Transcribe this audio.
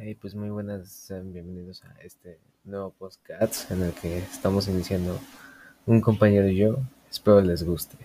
Hey, pues muy buenas, sean bienvenidos a este nuevo podcast en el que estamos iniciando un compañero y yo. Espero les guste.